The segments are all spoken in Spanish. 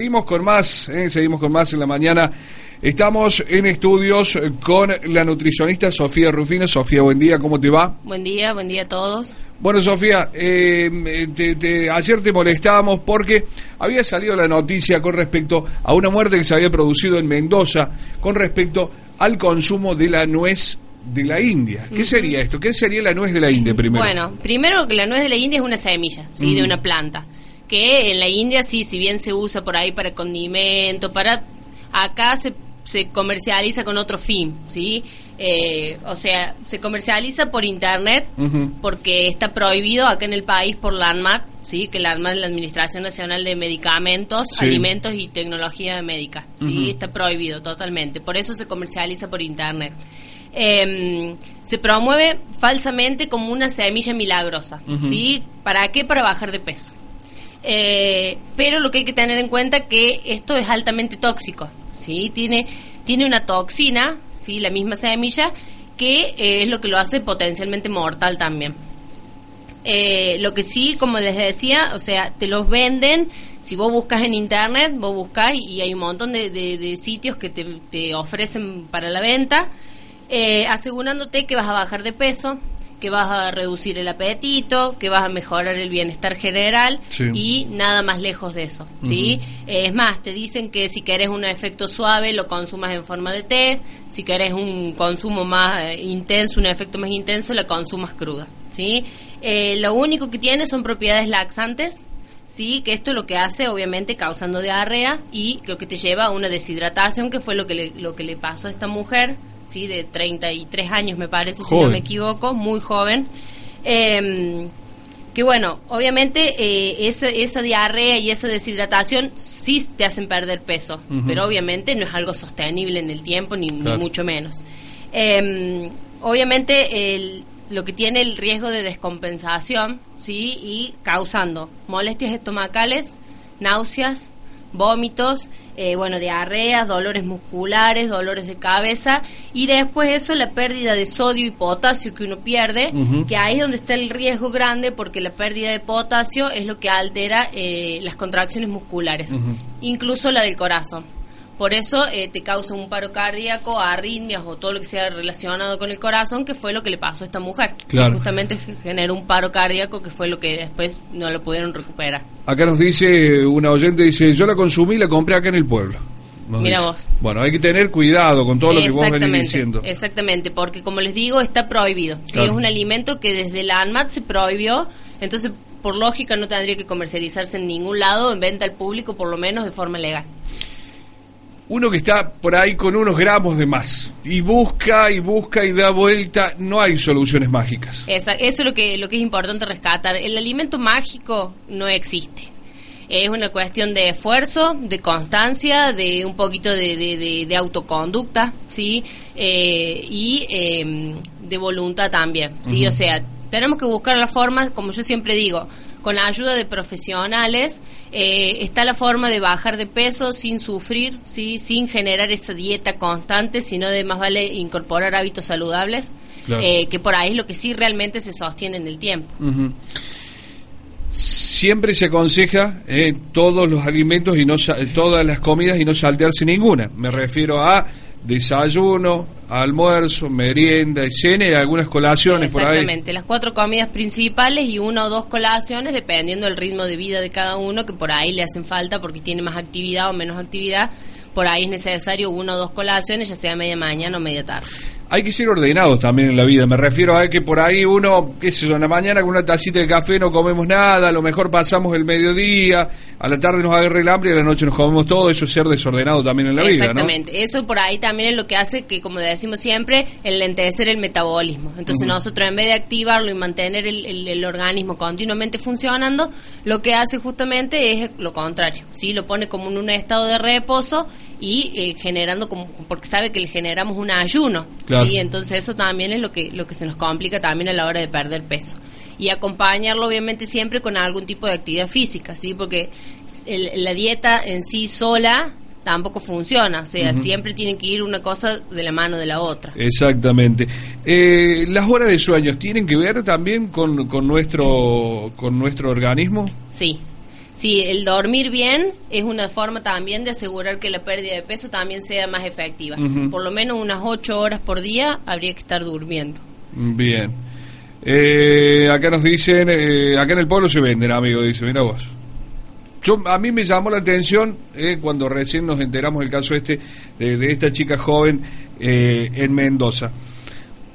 Seguimos con más, eh, seguimos con más en la mañana. Estamos en estudios con la nutricionista Sofía Rufino. Sofía, buen día, ¿cómo te va? Buen día, buen día a todos. Bueno, Sofía, eh, te- te- ayer te molestábamos porque había salido la noticia con respecto a una muerte que se había producido en Mendoza con respecto al consumo de la nuez de la India. ¿Qué sería esto? ¿Qué sería la nuez de la India primero? Bueno, primero que la nuez de la India es una semilla, ¿sí? De una planta. Que en la India sí, si bien se usa por ahí para condimento, para... Acá se, se comercializa con otro fin, ¿sí? Eh, o sea, se comercializa por internet porque está prohibido acá en el país por la ANMAT, ¿sí? Que la ANMAT es la Administración Nacional de Medicamentos, Sí. Alimentos y Tecnología Médica, ¿sí? Está prohibido totalmente. Por eso se comercializa por internet. Eh, se promueve falsamente como una semilla milagrosa, ¿sí? ¿Para qué? Para bajar de peso. Eh, pero lo que hay que tener en cuenta que esto es altamente tóxico, ¿sí? Tiene, tiene una toxina, ¿sí? La misma semilla, que eh, es lo que lo hace potencialmente mortal también. Eh, lo que sí, como les decía, o sea, te los venden. Si vos buscas en internet, vos buscás y hay un montón de, de- sitios que te, te ofrecen para la venta, eh, asegurándote que vas a bajar de peso, que vas a reducir el apetito, que vas a mejorar el bienestar general Sí. y nada más lejos de eso, ¿sí? Eh, es más, te dicen que si querés un efecto suave lo consumas en forma de té, si querés un consumo más eh, intenso, un efecto más intenso, la consumas cruda, ¿sí? Eh, lo único que tiene son propiedades laxantes, ¿sí? Que esto lo que hace, obviamente, causando diarrea y lo que te lleva a una deshidratación, que fue lo que le, lo que le pasó a esta mujer, ¿sí? De 33 años, me parece, si no me equivoco, muy joven. Eh, que bueno, obviamente eh, esa, esa diarrea y esa deshidratación sí te hacen perder peso, pero obviamente no es algo sostenible en el tiempo, ni, mucho menos. Eh, obviamente el- lo que tiene el riesgo de descompensación, ¿sí? Y causando molestias estomacales, náuseas, vómitos, eh, bueno, diarreas, dolores musculares, dolores de cabeza y después eso la pérdida de sodio y potasio que uno pierde, que ahí es donde está el riesgo grande porque la pérdida de potasio es lo que altera eh, las contracciones musculares, incluso la del corazón. Por eso eh, te causa un paro cardíaco, arritmias o todo lo que sea relacionado con el corazón, que fue lo que le pasó a esta mujer. Claro. Justamente generó un paro cardíaco que fue lo que después no lo pudieron recuperar. Acá nos dice una oyente, dice, yo la consumí y la compré acá en el pueblo. Nos Mira dice. vos. Bueno, hay que tener cuidado con todo lo que vos venís diciendo. Exactamente, porque como les digo, está prohibido. Sí, Claro. es un alimento que desde la ANMAT se prohibió, entonces por lógica no tendría que comercializarse en ningún lado, en venta al público, por lo menos de forma legal. Uno que está por ahí con unos gramos de más y busca y busca y da vuelta, no hay soluciones mágicas. Esa- eso es lo que, lo que es importante rescatar. El alimento mágico no existe. Es una cuestión de esfuerzo, de constancia, de un poquito de, de- de- de autoconducta, ¿sí? Eh, y eh, de voluntad también, ¿sí? O sea, tenemos que buscar la forma, como yo siempre digo, con la ayuda de profesionales, eh, está la forma de bajar de peso sin sufrir, ¿sí? Sin generar esa dieta constante, sino de más vale incorporar hábitos saludables, Claro. eh, que por ahí es lo que sí realmente se sostiene en el tiempo. Siempre se aconseja eh, todos los alimentos y no todas las comidas y no saltearse ninguna. Me refiero a desayuno, almuerzo, merienda, y cena y algunas colaciones por ahí. Exactamente, las cuatro comidas principales y una o dos colaciones, dependiendo del ritmo de vida de cada uno, que por ahí le hacen falta porque tiene más actividad o menos actividad. Por ahí es necesario una o dos colaciones, ya sea media mañana o media tarde. Hay que ser ordenados también en la vida. Me refiero a que por ahí uno, qué sé yo, en la mañana con una tacita de café no comemos nada, a lo mejor pasamos el mediodía, a la tarde nos agarra el hambre y a la noche nos comemos todo. Eso es ser desordenado también en la vida, ¿no? Exactamente, eso por ahí también es lo que hace que, como decimos siempre, enlentecer el metabolismo. Entonces nosotros en vez de activarlo y mantener el, el- el organismo continuamente funcionando, lo que hace justamente es lo contrario, ¿sí? Lo pone como en un estado de reposo y eh, generando como porque sabe que le generamos un ayuno Claro. ¿sí? entonces eso también es lo que lo que se nos complica también a la hora de perder peso y acompañarlo obviamente siempre con algún tipo de actividad física sí porque el- la dieta en sí sola tampoco funciona o sea siempre tiene que ir una cosa de la mano de la otra Exactamente. Eh, ¿Las horas de sueño tienen que ver también con, con, nuestro, con nuestro organismo? Sí. Sí, el dormir bien es una forma también de asegurar que la pérdida de peso también sea más efectiva. Por lo menos unas 8 horas por día habría que estar durmiendo. Bien. Eh, acá nos dicen, eh, acá en el pueblo se venden, amigo, dice, mira vos. Yo, a mí me llamó la atención eh, cuando recién nos enteramos del caso este de, de esta chica joven eh, en Mendoza.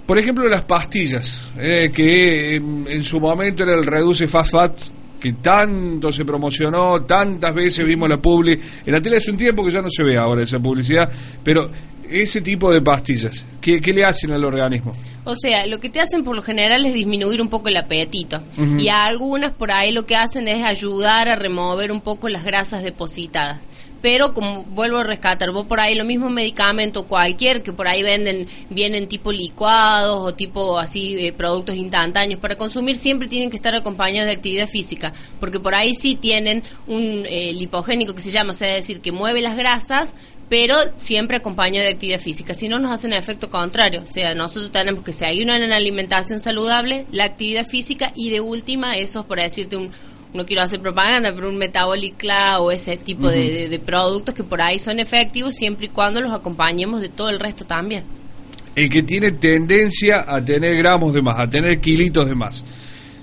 Por ejemplo, las pastillas, eh, que en, en su momento era el Reduce Fast Fats, que tanto se promocionó, tantas veces vimos la publi. En la tele hace un tiempo que ya no se ve ahora esa publicidad, pero ese tipo de pastillas, ¿qué, qué le hacen al organismo? O sea, lo que te hacen por lo general es disminuir un poco el apetito. Y a algunas por ahí lo que hacen es ayudar a remover un poco las grasas depositadas. Pero como vuelvo a rescatar, vos por ahí lo mismo medicamento cualquier que por ahí venden, vienen tipo licuados o tipo así eh, productos instantáneos para consumir, siempre tienen que estar acompañados de actividad física, porque por ahí sí tienen un eh, lipogénico que se llama, o sea, es decir, que mueve las grasas, pero siempre acompañado de actividad física. Si no, nos hacen el efecto contrario. O sea, nosotros tenemos que seguir una alimentación saludable, la actividad física y de última, eso por decirte un. No quiero hacer propaganda, pero un metabolic Cla o ese tipo de, de- de productos que por ahí son efectivos siempre y cuando los acompañemos de todo el resto también. El que tiene tendencia a tener gramos de más, a tener kilitos de más.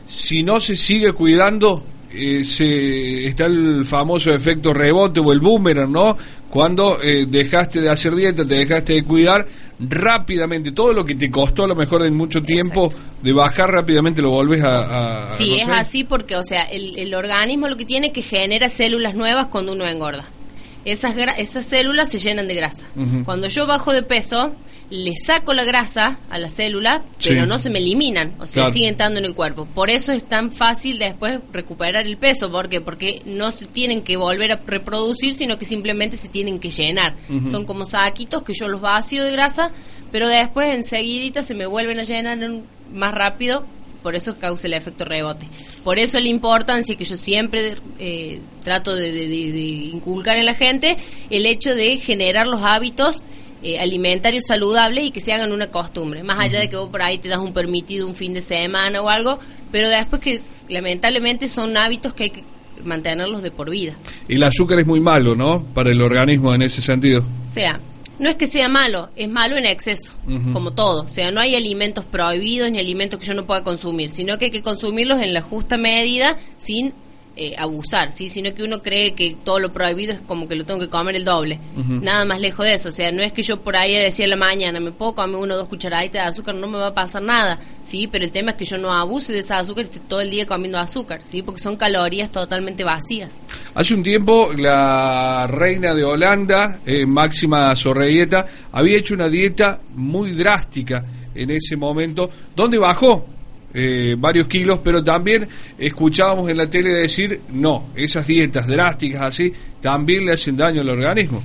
Si no se sigue cuidando, eh, se, está el famoso efecto rebote o el boomerang, ¿no? Cuando eh, dejaste de hacer dieta, te dejaste de cuidar, rápidamente, todo lo que te costó a lo mejor en mucho tiempo de bajar rápidamente lo volvés a... a- Sí, es así porque, o sea, el, el organismo lo que tiene es que genera células nuevas cuando uno engorda. Esas, gra- esas células se llenan de grasa. Cuando yo bajo de peso, le saco la grasa a la célula, pero Sí. no se me eliminan, o sea, Claro. siguen estando en el cuerpo. Por eso es tan fácil después recuperar el peso, ¿por qué? Porque no se tienen que volver a reproducir, sino que simplemente se tienen que llenar. Son como saquitos que yo los vacío de grasa, pero después enseguidita se me vuelven a llenar en- más rápido por eso causa el efecto rebote. Por eso la importancia que yo siempre eh, trato de, de- de- de inculcar en la gente, el hecho de generar los hábitos eh, alimentarios saludables y que se hagan una costumbre. Más allá de que vos por ahí te das un permitido un fin de semana o algo, pero después que lamentablemente son hábitos que hay que mantenerlos de por vida. El azúcar es muy malo, ¿no? Para el organismo en ese sentido. O sea, no es que sea malo, es malo en exceso, como todo. O sea, no hay alimentos prohibidos ni alimentos que yo no pueda consumir, sino que hay que consumirlos en la justa medida sin eh, abusar, ¿sí? Sino que uno cree que todo lo prohibido es como que lo tengo que comer el doble. Nada más lejos de eso. O sea, no es que yo por ahí decía en la mañana, me puedo comer una o dos cucharaditas de azúcar, no me va a pasar nada, ¿sí? Pero el tema es que yo no abuse de esa azúcar y esté todo el día comiendo azúcar, ¿sí? Porque son calorías totalmente vacías. Hace un tiempo la reina de Holanda, eh, Máxima Sorreguieta, había hecho una dieta muy drástica en ese momento, donde bajó eh, varios kilos, pero también escuchábamos en la tele decir, no, esas dietas drásticas así también le hacen daño al organismo.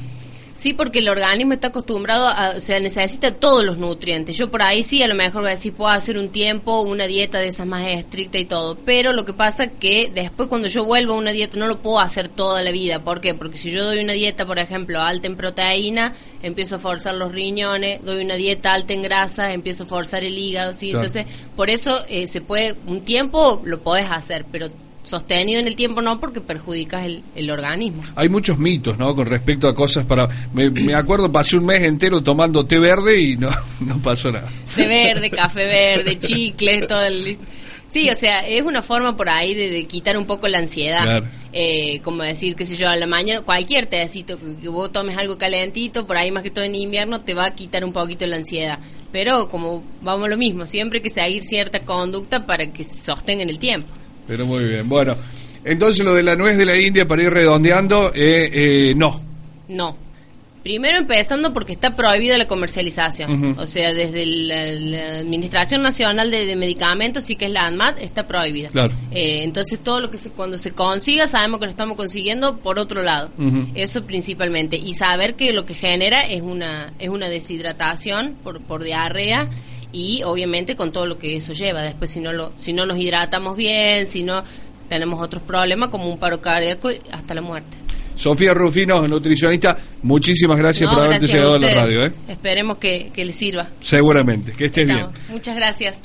Sí, porque el organismo está acostumbrado a, o sea, necesita todos los nutrientes. Yo por ahí sí, a lo mejor voy a decir, puedo hacer un tiempo, una dieta de esas más estricta y todo. Pero lo que pasa que después cuando yo vuelvo a una dieta no lo puedo hacer toda la vida. ¿Por qué? Porque si yo doy una dieta, por ejemplo, alta en proteína, empiezo a forzar los riñones, doy una dieta alta en grasa, empiezo a forzar el hígado, ¿sí? Claro. Entonces, por eso eh, se puede, un tiempo lo podés hacer, pero sostenido en el tiempo no porque perjudicas el, el organismo. Hay muchos mitos, ¿no? Con respecto a cosas para... Me, me acuerdo, pasé un mes entero tomando té verde y no, no pasó nada. de verde, café verde, chicles, todo el... Sí, o sea, es una forma por ahí de, de quitar un poco la ansiedad. Claro. Eh, como decir, qué sé yo, a la mañana, cualquier tecito, que, que vos tomes algo calentito, por ahí más que todo en invierno, te va a quitar un poquito la ansiedad. Pero como vamos a lo mismo, siempre hay que seguir cierta conducta para que se sostenga en el tiempo. Pero muy bien. Bueno, entonces lo de la nuez de la India para ir redondeando, eh, eh, no. No. Primero empezando porque está prohibida la comercialización. O sea, desde la, Administración Nacional de, Medicamentos, sí que es la ANMAT, está prohibida. Claro. Eh, entonces todo lo que se, cuando se consiga sabemos que lo estamos consiguiendo por otro lado. Eso principalmente. Y saber que lo que genera es una, es una deshidratación por, por diarrea y obviamente con todo lo que eso lleva. Después si no, lo, si no nos hidratamos bien, si no tenemos otros problemas como un paro cardíaco hasta la muerte. Sofía Rufino, nutricionista, muchísimas gracias por haberte llegado a, la radio. ¿eh? Esperemos que, que le sirva. Seguramente, que estés bien. Muchas gracias.